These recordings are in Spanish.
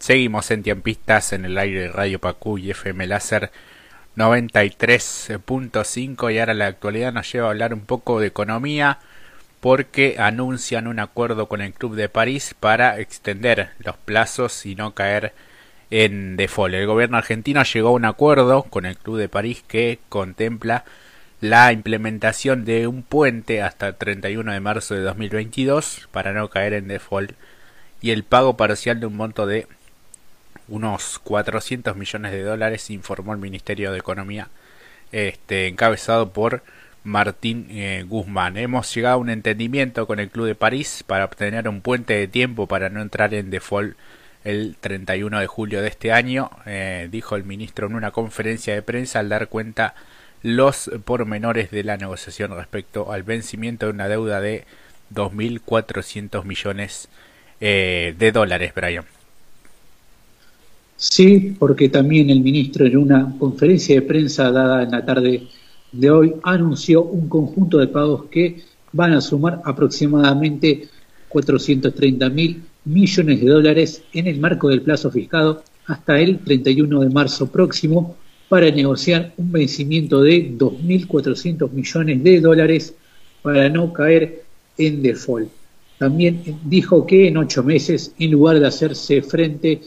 Seguimos en tiempistas en el aire de Radio Pacú y FM Láser 93.5 y ahora la actualidad nos lleva a hablar un poco de economía porque anuncian un acuerdo con el Club de París para extender los plazos y no caer en default. El gobierno argentino llegó a un acuerdo con el Club de París que contempla la implementación de un puente hasta el 31 de marzo de 2022 para no caer en default y el pago parcial de un monto de unos 400 millones de dólares, informó el Ministerio de Economía, este, encabezado por Martín eh, Guzmán. Hemos llegado a un entendimiento con el Club de París para obtener un puente de tiempo para no entrar en default el 31 de julio de este año, eh, dijo el ministro en una conferencia de prensa al dar cuenta los pormenores de la negociación respecto al vencimiento de una deuda de 2.400 millones eh, de dólares, Brian. Sí, porque también el ministro en una conferencia de prensa dada en la tarde de hoy anunció un conjunto de pagos que van a sumar aproximadamente 430 mil millones de dólares en el marco del plazo fijado hasta el 31 de marzo próximo para negociar un vencimiento de 2.400 millones de dólares para no caer en default. También dijo que en ocho meses, en lugar de hacerse frente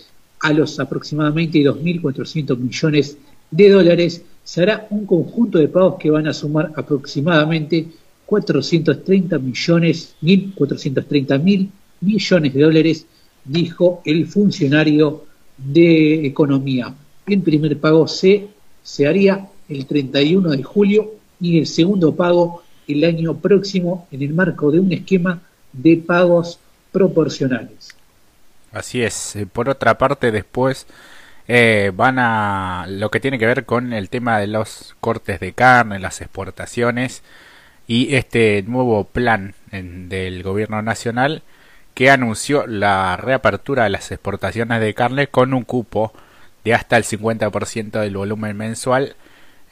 a los aproximadamente 2.400 millones de dólares, se hará un conjunto de pagos que van a sumar aproximadamente 430 millones, 1.430 mil millones de dólares, dijo el funcionario de Economía. El primer pago se, se haría el 31 de julio y el segundo pago el año próximo en el marco de un esquema de pagos proporcionales. Así es. Eh, por otra parte, después eh, van a lo que tiene que ver con el tema de los cortes de carne, las exportaciones y este nuevo plan del gobierno nacional que anunció la reapertura de las exportaciones de carne con un cupo de hasta el 50% del volumen mensual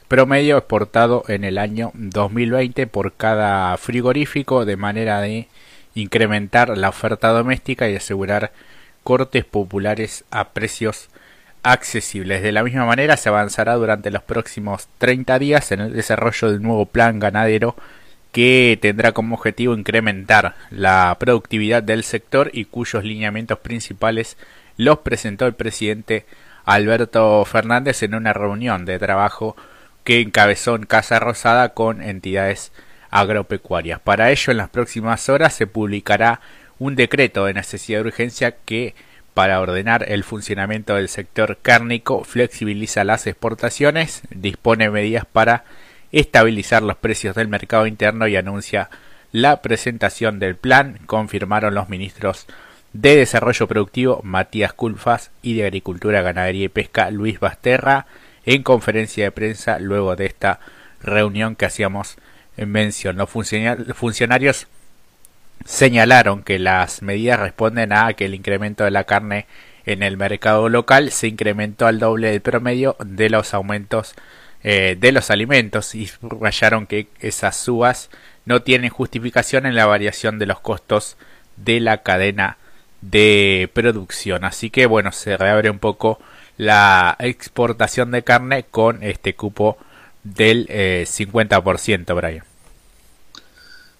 promedio exportado en el año 2020 por cada frigorífico de manera de incrementar la oferta doméstica y asegurar cortes populares a precios accesibles. De la misma manera se avanzará durante los próximos 30 días en el desarrollo del nuevo plan ganadero que tendrá como objetivo incrementar la productividad del sector y cuyos lineamientos principales los presentó el presidente Alberto Fernández en una reunión de trabajo que encabezó en Casa Rosada con entidades agropecuarias. Para ello, en las próximas horas se publicará un decreto de necesidad de urgencia que, para ordenar el funcionamiento del sector cárnico, flexibiliza las exportaciones, dispone medidas para estabilizar los precios del mercado interno y anuncia la presentación del plan, confirmaron los ministros de Desarrollo Productivo Matías Culfas y de Agricultura, Ganadería y Pesca Luis Basterra en conferencia de prensa luego de esta reunión que hacíamos en mención. Los funcionarios señalaron que las medidas responden a que el incremento de la carne en el mercado local se incrementó al doble del promedio de los aumentos eh, de los alimentos y subrayaron que esas subas no tienen justificación en la variación de los costos de la cadena de producción. Así que bueno, se reabre un poco la exportación de carne con este cupo del 50%, eh, Brian.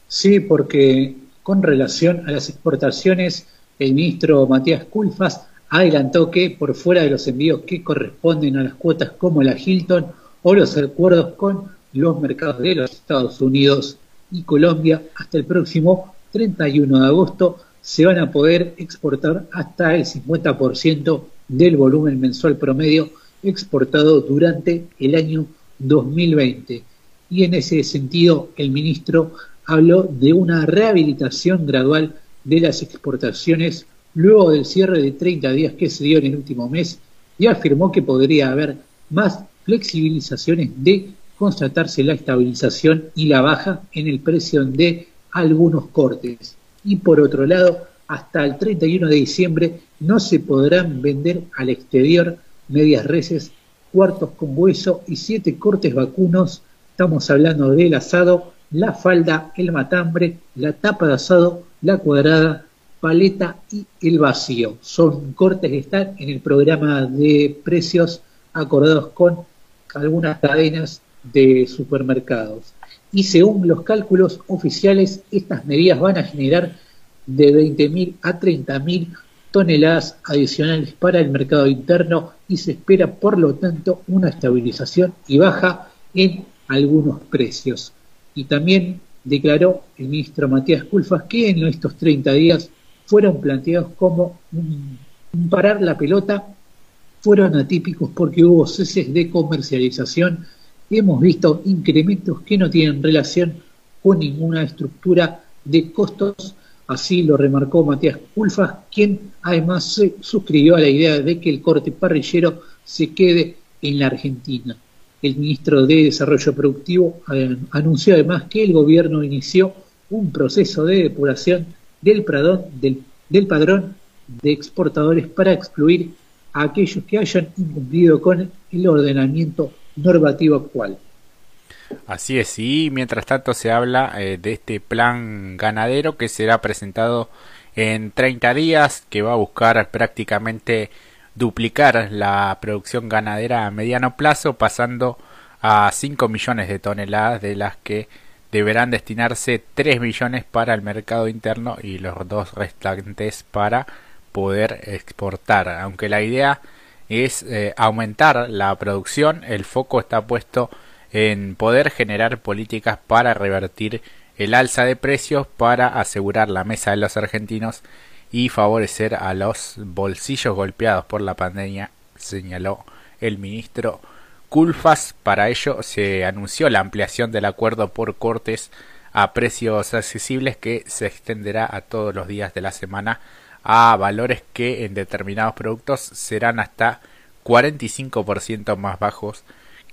Sí, porque con relación a las exportaciones, el ministro Matías Culfas adelantó que por fuera de los envíos que corresponden a las cuotas como la Hilton o los acuerdos con los mercados de los Estados Unidos y Colombia, hasta el próximo 31 de agosto se van a poder exportar hasta el 50% del volumen mensual promedio exportado durante el año 2020. Y en ese sentido, el ministro habló de una rehabilitación gradual de las exportaciones luego del cierre de 30 días que se dio en el último mes y afirmó que podría haber más flexibilizaciones de constatarse la estabilización y la baja en el precio de algunos cortes. Y por otro lado, hasta el 31 de diciembre no se podrán vender al exterior medias reses, cuartos con hueso y siete cortes vacunos. Estamos hablando del asado, la falda, el matambre, la tapa de asado, la cuadrada paleta y el vacío. Son cortes que están en el programa de precios acordados con algunas cadenas de supermercados. Y según los cálculos oficiales, estas medidas van a generar de 20.000 a 30.000 toneladas adicionales para el mercado interno y se espera, por lo tanto, una estabilización y baja en algunos precios. Y también declaró el ministro Matías Culfas que en estos 30 días fueron planteados como un, parar la pelota, fueron atípicos porque hubo ceses de comercialización y hemos visto incrementos que no tienen relación con ninguna estructura de costos Así lo remarcó Matías Culfas, quien además se suscribió a la idea de que el corte parrillero se quede en la Argentina. El ministro de Desarrollo Productivo anunció además que el gobierno inició un proceso de depuración del, del padrón de exportadores para excluir a aquellos que hayan incumplido con el ordenamiento normativo actual. Así es, y mientras tanto se habla eh, de este plan ganadero que será presentado en 30 días, que va a buscar prácticamente duplicar la producción ganadera a mediano plazo, pasando a 5 millones de toneladas, de las que deberán destinarse 3 millones para el mercado interno y los dos restantes para poder exportar. Aunque la idea es eh, aumentar la producción, el foco está puesto en poder generar políticas para revertir el alza de precios para asegurar la mesa de los argentinos y favorecer a los bolsillos golpeados por la pandemia, señaló el ministro Culfas. Para ello se anunció la ampliación del acuerdo por cortes a precios accesibles que se extenderá a todos los días de la semana a valores que en determinados productos serán hasta 45% más bajos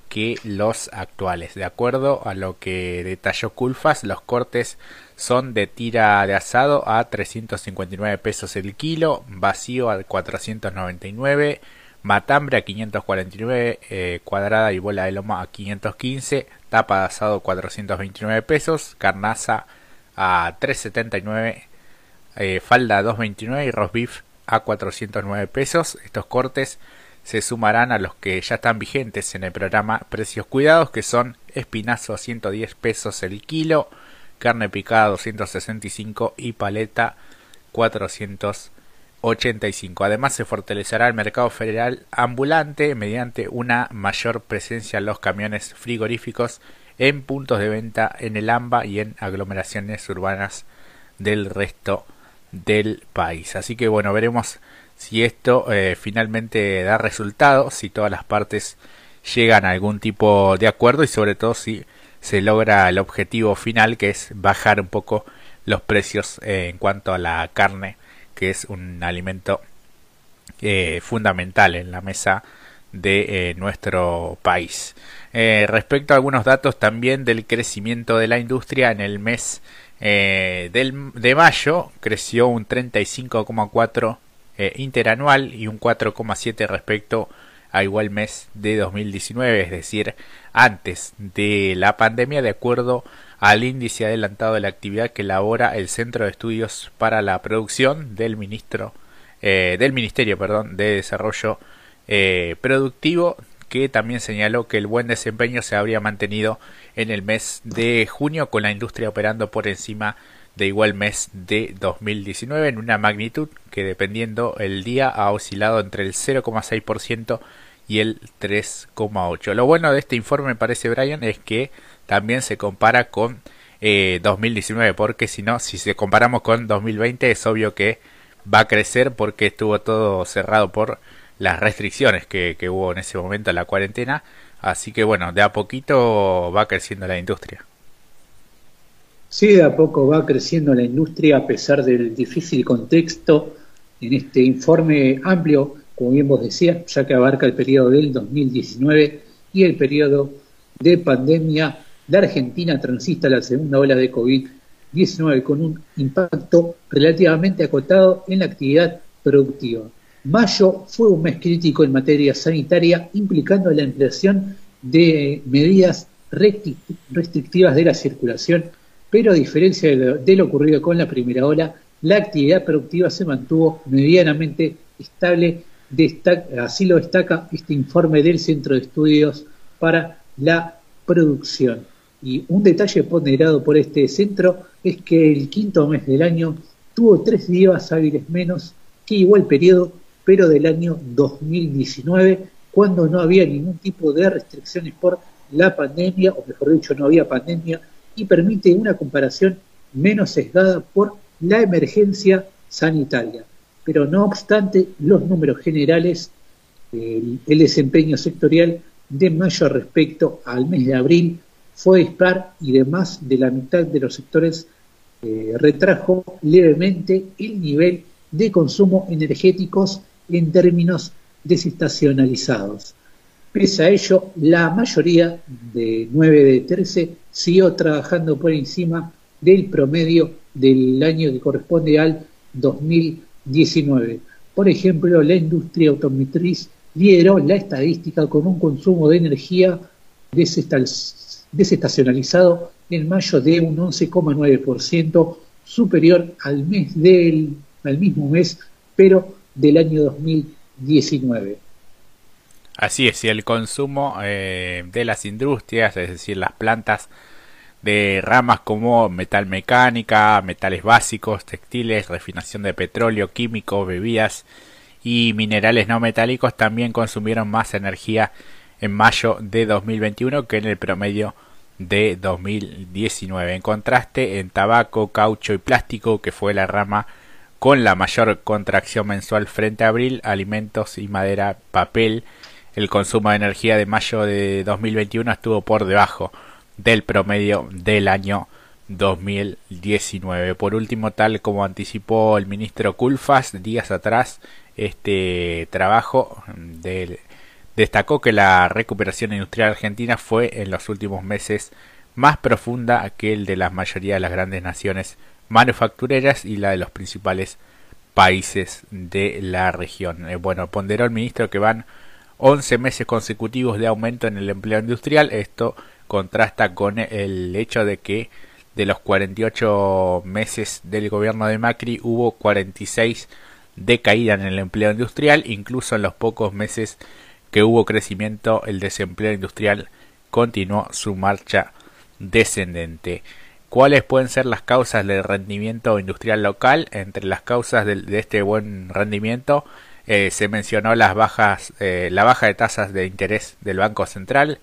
que los actuales. De acuerdo a lo que detalló Culfas, los cortes son de tira de asado a 359 pesos el kilo, vacío a 499, matambre a 549, eh, cuadrada y bola de loma a 515, tapa de asado 429 pesos, carnaza a 379, eh, falda a 229 y roast beef a 409 pesos. Estos cortes se sumarán a los que ya están vigentes en el programa Precios Cuidados, que son espinazo a 110 pesos el kilo, carne picada 265 y paleta 485. Además se fortalecerá el mercado federal ambulante mediante una mayor presencia en los camiones frigoríficos en puntos de venta en el AMBA y en aglomeraciones urbanas del resto del país. Así que bueno, veremos si esto eh, finalmente da resultado, si todas las partes llegan a algún tipo de acuerdo y sobre todo si se logra el objetivo final que es bajar un poco los precios eh, en cuanto a la carne que es un alimento eh, fundamental en la mesa de nuestro país. respecto a algunos datos también del crecimiento de la industria en el mes del, de mayo creció un 35,4 eh, interanual y un 4,7 respecto a igual mes de 2019, es decir, antes de la pandemia, de acuerdo al índice adelantado de la actividad que elabora el Centro de Estudios para la Producción del ministro eh, del Ministerio, de Desarrollo eh, Productivo, que también señaló que el buen desempeño se habría mantenido en el mes de junio con la industria operando por encima de igual mes de 2019 en una magnitud que dependiendo el día ha oscilado entre el 0,6% y el 3,8%. Lo bueno de este informe, parece Brian, es que también se compara con 2019, eh, porque si no, si se comparamos con 2020 es obvio que va a crecer porque estuvo todo cerrado por las restricciones que, que hubo en ese momento, la cuarentena. Así que bueno, de a poquito va creciendo la industria. Sí, de a poco va creciendo la industria a pesar del difícil contexto en este informe amplio, como bien vos decías, ya que abarca el periodo del 2019 y el periodo de pandemia. La Argentina transista la segunda ola de COVID-19 con un impacto relativamente acotado en la actividad productiva. Mayo fue un mes crítico en materia sanitaria, implicando la ampliación de medidas restrictivas de la circulación pero a diferencia de lo, ocurrido con la primera ola, la actividad productiva se mantuvo medianamente estable, así lo destaca este informe del Centro de Estudios para la Producción. Y un detalle ponderado por este centro es que el quinto mes del año tuvo tres días hábiles menos que igual periodo, pero del año 2019, cuando no había ningún tipo de restricciones por la pandemia, o mejor dicho, no había pandemia, y permite una comparación menos sesgada por la emergencia sanitaria. Pero no obstante, los números generales, el, desempeño sectorial de mayo respecto al mes de abril fue dispar y de más de la mitad de los sectores eh, retrajo levemente el nivel de consumo energéticos en términos desestacionalizados. Pese a ello, la mayoría de 9 de 13 siguió trabajando por encima del promedio del año que corresponde al 2019. Por ejemplo, la industria automotriz lideró la estadística con un consumo de energía desestacionalizado en mayo de un 11,9%, superior al mes del al mismo mes, pero del año 2019. Así es, y el consumo eh, de las industrias, es decir, las plantas de ramas como metal mecánica, metales básicos, textiles, refinación de petróleo, químicos, bebidas y minerales no metálicos también consumieron más energía en mayo de 2021 que en el promedio de 2019. En contraste, en tabaco, caucho y plástico, que fue la rama con la mayor contracción mensual frente a abril, alimentos y madera, papel, el consumo de energía de mayo de 2021 estuvo por debajo del promedio del año 2019. Por último, tal como anticipó el ministro Culfas días atrás, este trabajo destacó que la recuperación industrial argentina fue en los últimos meses más profunda que el de la mayoría de las grandes naciones manufactureras y la de los principales países de la región. Eh, bueno, ponderó el ministro que van 11 meses consecutivos de aumento en el empleo industrial. Esto contrasta con el hecho de que de los 48 meses del gobierno de Macri hubo 46 de caída en el empleo industrial, incluso en los pocos meses que hubo crecimiento el desempleo industrial continuó su marcha descendente. ¿Cuáles pueden ser las causas del rendimiento industrial local? Entre las causas de este buen rendimiento eh, se mencionó las bajas, eh, la baja de tasas de interés del Banco Central,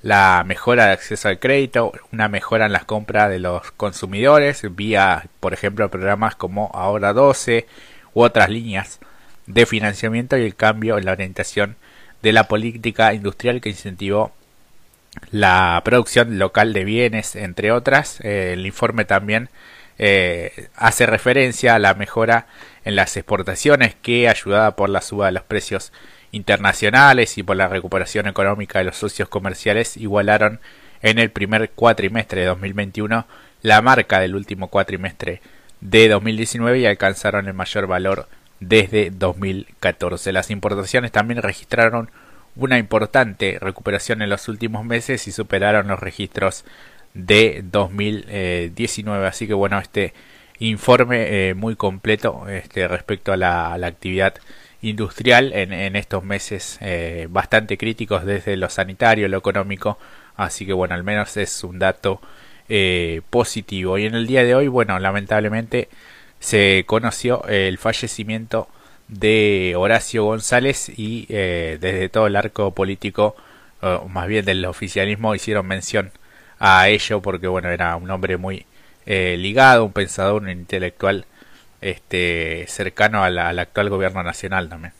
la mejora de acceso al crédito, una mejora en las compras de los consumidores vía, por ejemplo, programas como Ahora 12 u otras líneas de financiamiento y el cambio en la orientación de la política industrial que incentivó la producción local de bienes, entre otras. Eh, el informe también hace referencia a la mejora en las exportaciones que, ayudada por la suba de los precios internacionales y por la recuperación económica de los socios comerciales, igualaron en el primer cuatrimestre de 2021 la marca del último cuatrimestre de 2019 y alcanzaron el mayor valor desde 2014. Las importaciones también registraron una importante recuperación en los últimos meses y superaron los registros de 2019. Así que bueno, este informe eh, muy completo este, respecto a la, actividad industrial en, estos meses eh, bastante críticos desde lo sanitario, lo económico, así que bueno, al menos es un dato eh, positivo. Y en el día de hoy, bueno, lamentablemente se conoció el fallecimiento de Horacio González y desde todo el arco político, o más bien del oficialismo, hicieron mención a ello porque bueno, era un hombre muy eh, ligado, un pensador, un intelectual este, cercano al, actual gobierno nacional también.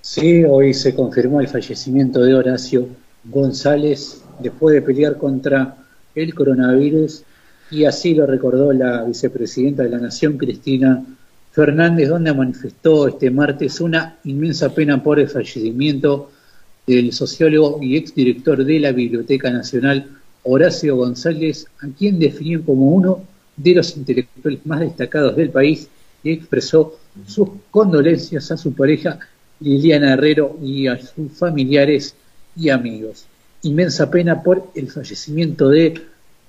Sí, hoy se confirmó el fallecimiento de Horacio González después de pelear contra el coronavirus y así lo recordó la vicepresidenta de la Nación, Cristina Fernández, donde manifestó este martes una inmensa pena por el fallecimiento del sociólogo y exdirector de la Biblioteca Nacional, Horacio González, a quien definió como uno de los intelectuales más destacados del país y expresó sus condolencias a su pareja Liliana Herrero y a sus familiares y amigos. Inmensa pena por el fallecimiento de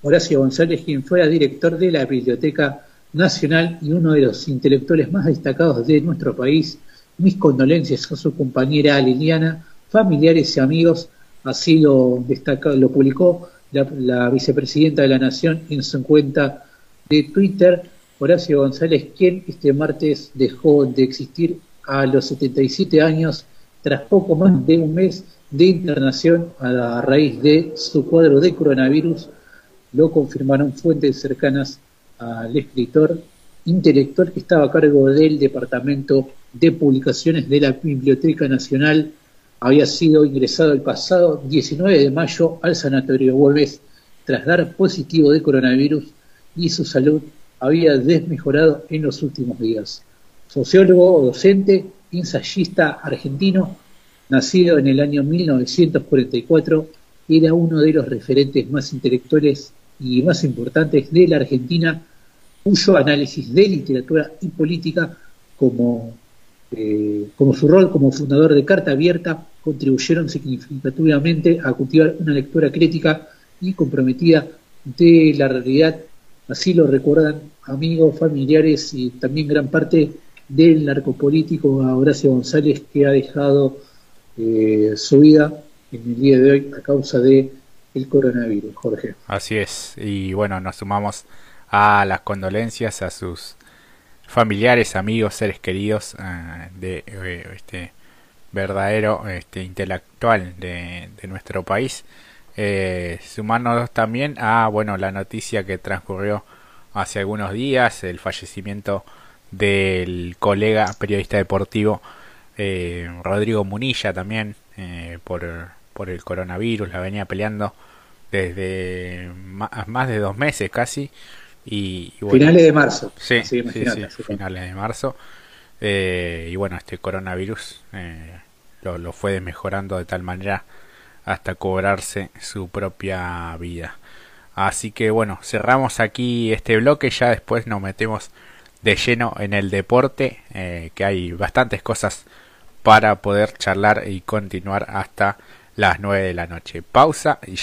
Horacio González, quien fuera director de la Biblioteca nacional y uno de los intelectuales más destacados de nuestro país. Mis condolencias a su compañera Liliana, familiares y amigos. Así lo, destacado, lo publicó la, vicepresidenta de la Nación en su cuenta de Twitter, Horacio González, quien este martes dejó de existir a los 77 años tras poco más de un mes de internación a raíz de su cuadro de coronavirus. Lo confirmaron fuentes cercanas al escritor intelectual que estaba a cargo del Departamento de Publicaciones de la Biblioteca Nacional. Había sido ingresado el pasado 19 de mayo al Sanatorio Güemes tras dar positivo de coronavirus y su salud había desmejorado en los últimos días. Sociólogo, docente, ensayista argentino, nacido en el año 1944, era uno de los referentes más intelectuales y más importantes de la Argentina cuyo análisis de literatura y política como, eh, como su rol como fundador de Carta Abierta contribuyeron significativamente a cultivar una lectura crítica y comprometida de la realidad. Así lo recuerdan amigos, familiares y también gran parte del narcopolítico Horacio González que ha dejado eh, su vida en el día de hoy a causa de el coronavirus, Jorge. Así es, y bueno, nos sumamos a las condolencias a sus familiares, amigos, seres queridos eh, de eh, este verdadero este, intelectual de, nuestro país. Eh, sumándonos también a bueno la noticia que transcurrió hace algunos días, el fallecimiento del colega periodista deportivo eh, Rodrigo Munilla también por, por el coronavirus, la venía peleando desde más de dos meses casi y, finales de marzo. Sí, sí, finales de marzo. Eh, y bueno, este coronavirus eh, lo, fue desmejorando de tal manera hasta cobrarse su propia vida. Así que bueno, cerramos aquí este bloque, ya después nos metemos de lleno en el deporte, eh, que hay bastantes cosas para poder charlar y continuar hasta las 9 de la noche. Pausa y